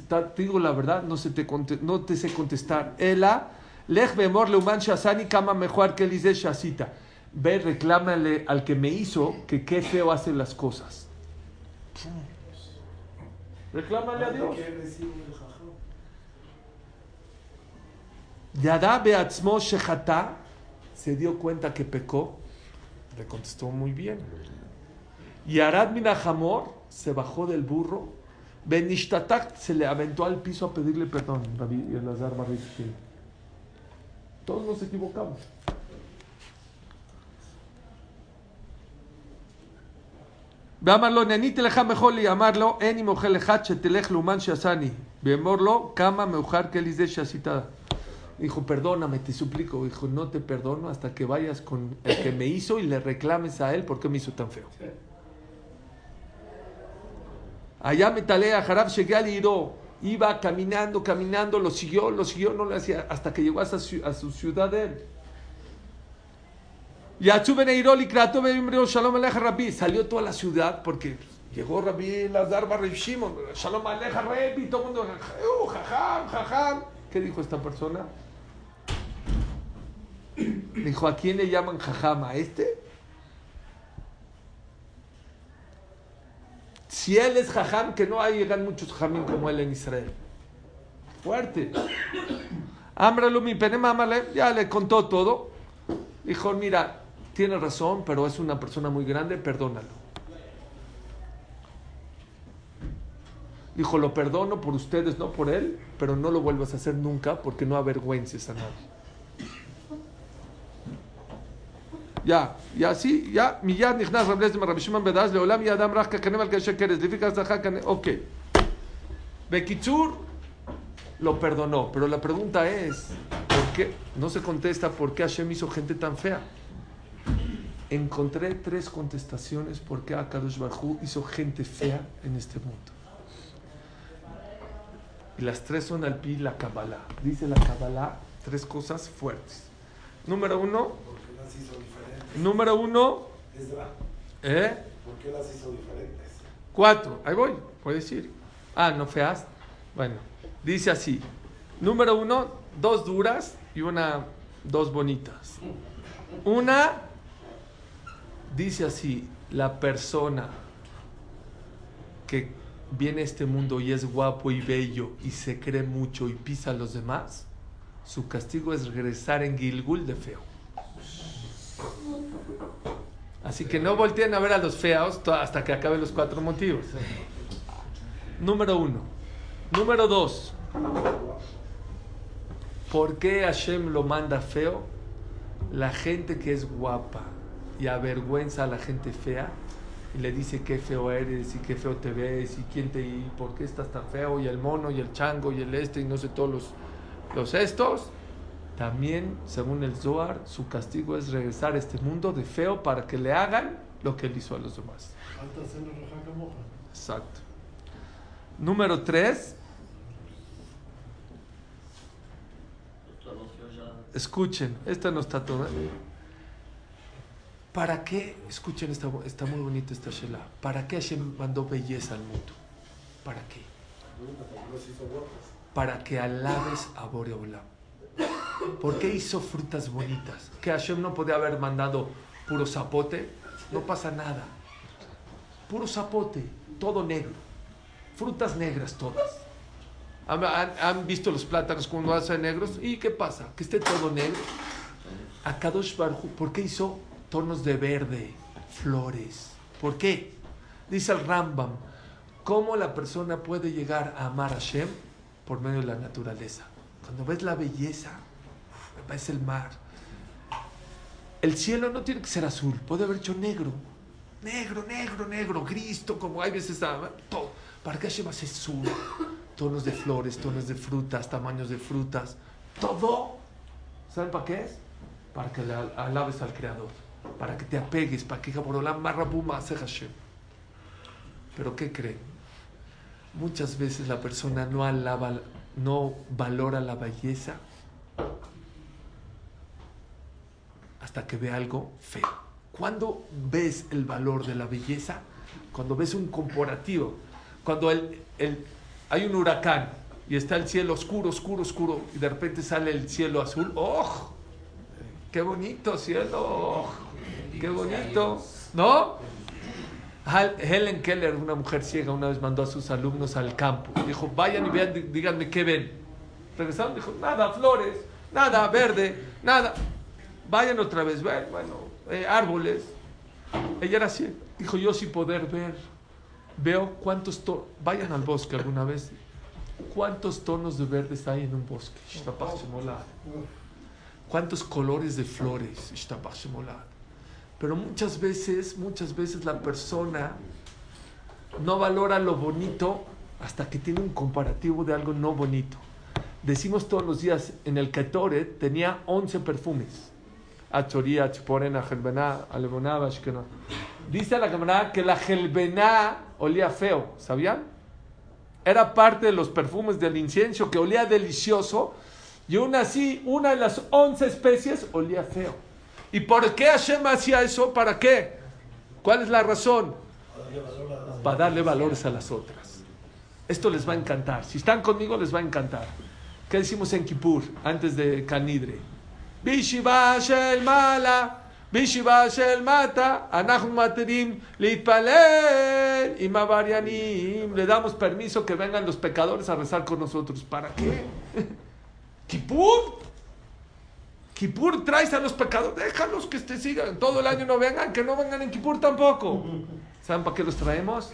"Ta- te digo la verdad, no, se te, no te sé contestar. Ela, lech bemor leuman shasani kama mejor que shasita. Ve, reclámale al que me hizo que qué feo hace las cosas. Reclámale a Dios. Yadá beatzmo shechata se dio cuenta que pecó. Le contestó muy bien. Y Arad Minajamor se bajó del burro. Benishtatak se le aventó al piso a pedirle perdón. Elazar Barri Shishim. Todos nos equivocamos. ואמר נעניתי לך מחולי, אמר לו, אין עם אוכל אחד שתלך לאומן שעשני. ואמר לו, כמה מאוחר כלי זה שעשית. Dijo, perdóname, te suplico. Dijo, no te perdono hasta que vayas con el que me hizo y le reclames a él por qué me hizo tan feo. Allá me talé a Jarab, llegué al Iro. Iba caminando, caminando, lo siguió, lo siguió, no lo hacía, hasta que llegó a su, ciu- a su ciudad de él. Rabbi. Salió toda la ciudad porque llegó Rabbi Lazar Barri Shimon. Shalom Aleja Rabbi. Todo el mundo, jajam, jajam. ¿Qué dijo esta persona? Dijo, ¿a quién le llaman jajam? ¿A este? Si él es jajam, que no hay llegan muchos jajamín como él en Israel. Fuerte. Ámbralo mi penema. Ya le contó todo. Dijo, mira, tiene razón, pero es una persona muy grande, perdónalo. Dijo, lo perdono por ustedes, no por él, pero no lo vuelvas a hacer nunca porque no avergüences a nadie. Ya, ya sí, ya, miyad nichnas rables de marabishiman bedaz leolam yadam rach kakanem al kasher keres, lefikas dacha kane, ok. Bekitzur lo perdonó, pero la pregunta es, ¿por qué? No se contesta por qué Hashem hizo gente tan fea. Encontré tres contestaciones por qué Akadosh Baruj hizo gente fea en este mundo. Y las tres son al pi la Kabbalah. Dice la Kabbalah tres cosas fuertes. Número uno, número uno, ¿eh? ¿por qué las hizo diferentes? Cuatro, ahí voy, puedes decir. Ah, ¿no feas? Bueno, dice así. Número uno, dos duras y una, dos bonitas. Una, dice así, la persona que viene a este mundo y es guapo y bello y se cree mucho y pisa a los demás, su castigo es regresar en Gilgul de feo. Así que no volteen a ver a los feos hasta que acaben los cuatro motivos. Número uno. Número dos. ¿Por qué Hashem lo manda feo? La gente que es guapa y avergüenza a la gente fea y le dice qué feo eres y qué feo te ves y quién te y por qué estás tan feo y el mono y el chango y el este y no sé todos los, los estos. También, según el Zohar, su castigo es regresar a este mundo de feo para que le hagan lo que él hizo a los demás. Falta hacerlo roja moja. Exacto. Número tres. Escuchen, esta no está toda. ¿Para qué? Escuchen, está, está muy bonita esta Shela. ¿Para qué Hashem mandó belleza al mundo? ¿Para qué? Para que alabes a Boreolam. ¿Por qué hizo frutas bonitas? ¿Que Hashem no podía haber mandado puro zapote? No pasa nada. Puro zapote, todo negro. Frutas negras todas. ¿Han, han- visto los plátanos cuando hacen negros? ¿Y qué pasa? Que esté todo negro. A Kadosh Baruj Hu, ¿por qué hizo tonos de verde, flores? ¿Por qué? Dice el Rambam, ¿cómo la persona puede llegar a amar a Hashem? Por medio de la naturaleza. Cuando ves la belleza, ves el mar. El cielo no tiene que ser azul, puede haber hecho negro. Negro, negro, negro, gris, to- como hay veces, todo. ¿Para qué Hashem hace azul? tonos de flores, tonos de frutas, tamaños de frutas, todo. ¿Saben para qué es? Para que le al- alabes al Creador, para que te apegues, para que Jaborolán Marrabuma Hashem. Pero ¿qué creen? Muchas veces la persona no alaba, no valora la belleza hasta que ve algo feo. ¿Cuándo ves el valor de la belleza? Cuando ves un comparativo. Cuando el, el- hay un huracán y está el cielo oscuro, oscuro, oscuro, y de repente sale el cielo azul. ¡Oh! ¡Qué bonito cielo! ¡Qué bonito! ¿No? Helen Keller, una mujer ciega, una vez mandó a sus alumnos al campo. Dijo, vayan y vean, dí- díganme qué ven. Regresaron, dijo, nada, flores, nada, verde, nada. Vayan otra vez, ven, bueno, eh, árboles. Ella era ciega. Dijo, yo sin poder ver, veo cuántos tonos, vayan al bosque alguna vez, cuántos tonos de verdes hay en un bosque. Cuántos colores de flores. Pero muchas veces, muchas veces la persona no valora lo bonito hasta que tiene un comparativo de algo no bonito. Decimos todos los días, en el Ketoret tenía 11 perfumes. Dice la camarada que la Gelbená olía feo, ¿sabían? Era parte de los perfumes del incienso que olía delicioso y aún así, una de las 11 especies olía feo. ¿Y por qué Hashem hacía eso? ¿Para qué? ¿Cuál es la razón? Para darle valores a las otras. Esto les va a encantar. Si están conmigo, les va a encantar. ¿Qué decimos en Kippur antes de Canidre? Bishiva mala, Bishiva shel mata, Anachum materim, litpalel, y mavarianim. Le damos permiso que vengan los pecadores a rezar con nosotros. ¿Para qué? ¿Kippur? Kippur traes a los pecadores, déjalos que te sigan. Todo el año no vengan, que no vengan en Kippur tampoco. ¿Saben para qué los traemos?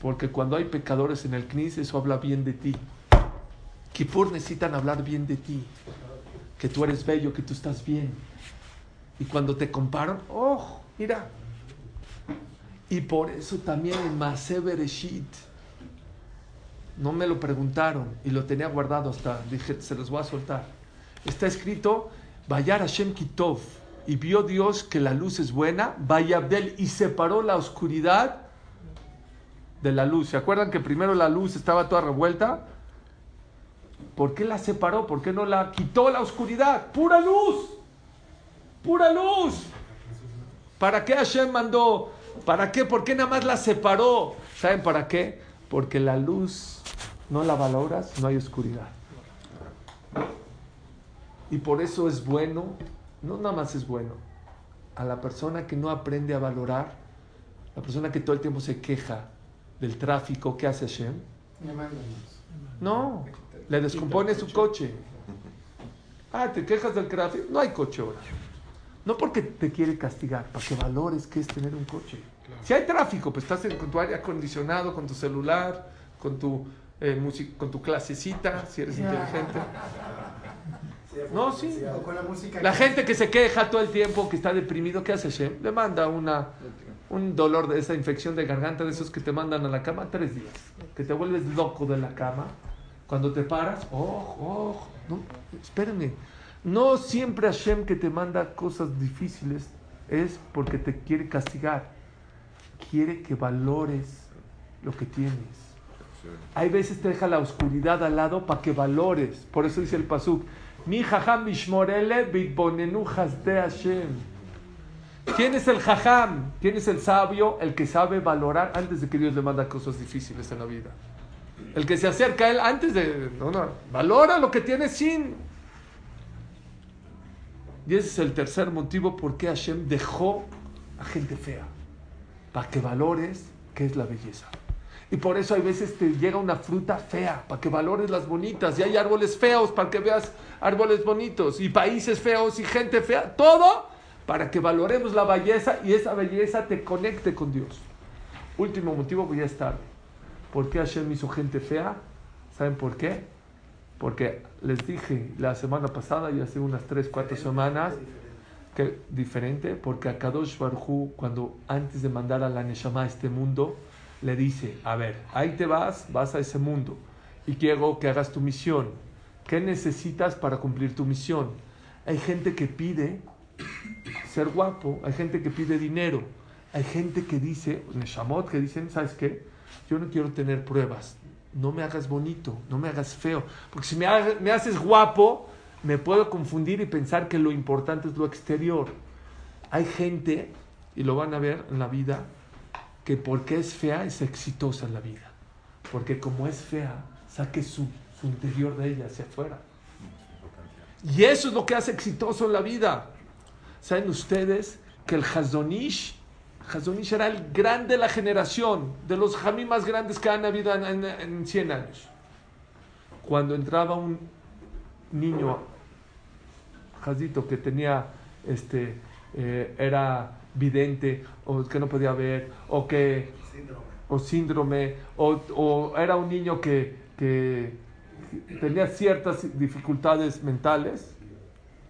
Porque cuando hay pecadores en el CNIS, eso habla bien de ti. Kippur necesitan hablar bien de ti. Que tú eres bello, que tú estás bien. Y cuando te comparan, oh, mira. Y por eso también en Maseh Bereshit, no me lo preguntaron y lo tenía guardado hasta, dije, se los voy a soltar. Está escrito, Vayar Hashem Kitov, y vio Dios que la luz es buena, Vayabdel, y separó la oscuridad de la luz. ¿Se acuerdan que primero la luz estaba toda revuelta? ¿Por qué la separó? ¿Por qué no la quitó la oscuridad? ¡Pura luz! ¡Pura luz! ¿Para qué Hashem mandó? ¿Para qué? ¿Por qué nada más la separó? ¿Saben para qué? Porque la luz no la valoras, no hay oscuridad. Y por eso es bueno, no nada más es bueno, a la persona que no aprende a valorar, la persona que todo el tiempo se queja del tráfico, ¿qué hace Hashem? No, le descompone su coche. Ah, te quejas del tráfico, no hay coche ahora. No porque te quiere castigar, para que valores qué es tener un coche. Si hay tráfico, pues estás en- con tu aire acondicionado, con tu celular, con tu, eh, music- con tu clasecita, si eres inteligente. No, sí. La música. La que- gente que se queja todo el tiempo, que está deprimido, ¿qué hace Shem? Le manda una, un dolor de esa infección de garganta, de esos que te mandan a la cama tres días. Que te vuelves loco de la cama. Cuando te paras, oh, oh, no, espérenme. No siempre Hashem que te manda cosas difíciles es porque te quiere castigar. Quiere que valores lo que tienes. Hay veces te deja la oscuridad al lado para que valores. Por eso dice el Pasuk, mi jajam mishmorele bitbonenu hasde Hashem. ¿Quién es el jajam? ¿Quién es el sabio? El que sabe valorar antes de que Dios le manda cosas difíciles en la vida. El que se acerca a él antes de... No, no, valora lo que tiene sin... Y ese es el tercer motivo por qué Hashem dejó a gente fea. Para que valores qué es la belleza. Y por eso hay veces te llega una fruta fea, para que valores las bonitas. Y hay árboles feos para que veas árboles bonitos. Y países feos y gente fea. Todo para que valoremos la belleza y esa belleza te conecte con Dios. Último motivo, voy a estar. ¿Por qué Hashem hizo gente fea? ¿Saben por qué? Porque les dije la semana pasada y hace unas 3, 4 semanas que diferente, porque a Kadosh Barhu, cuando antes de mandar a la Neshama a este mundo, le dice, a ver, ahí te vas, vas a ese mundo. y quiero que hagas tu misión. ¿Qué necesitas para cumplir tu misión? Hay gente que pide ser guapo, hay gente que pide dinero, hay gente que dice, Neshamot, que dicen, ¿sabes qué? Yo no quiero tener pruebas, no me hagas bonito, no me hagas feo, porque si me, me haces guapo, me puedo confundir y pensar que lo importante es lo exterior. Hay gente, y lo van a ver en la vida, que porque es fea es exitosa en la vida. Porque como es fea, saque su, su interior de ella hacia afuera. Y eso es lo que hace exitoso en la vida. ¿Saben ustedes que el Hazonish, Hazonish era el grande de la generación, de los jamí más grandes que han habido en, en, 100 años? Cuando entraba un niño, Hazito, que tenía, este, eh, era vidente, o que no podía ver, o que... O síndrome, o, o era un niño que, que tenía ciertas dificultades mentales,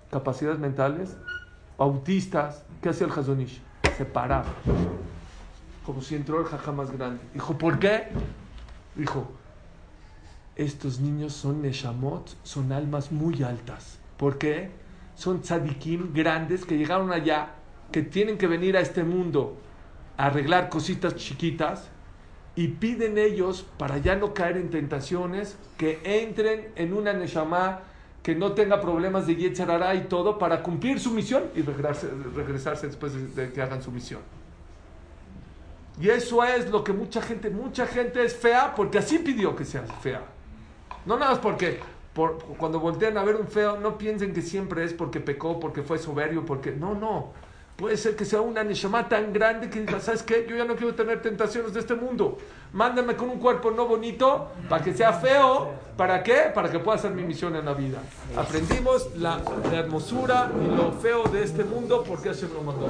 capacidades mentales, autistas, ¿qué hacía el Hazonish? Se paraba, como si entró el jaja más grande. Dijo, ¿por qué? Dijo, estos niños son Neshamot, son almas muy altas. ¿Por qué? Son tzadikim grandes que llegaron allá, que tienen que venir a este mundo a arreglar cositas chiquitas y piden ellos, para ya no caer en tentaciones, que entren en una Neshama que no tenga problemas de Yetzerara y todo para cumplir su misión y regresarse, regresarse después de, que hagan su misión. Y eso es lo que mucha gente, mucha gente es fea porque así pidió que sea fea. No nada más porque por, cuando voltean a ver un feo, no piensen que siempre es porque pecó, porque fue soberbio, porque no, no. Puede ser que sea una neshama tan grande que diga, ¿sabes qué? Yo ya no quiero tener tentaciones de este mundo. Mándame con un cuerpo no bonito para que sea feo. ¿Para qué? Para que pueda hacer mi misión en la vida. Aprendimos la, hermosura y lo feo de este mundo porque se lo mandó.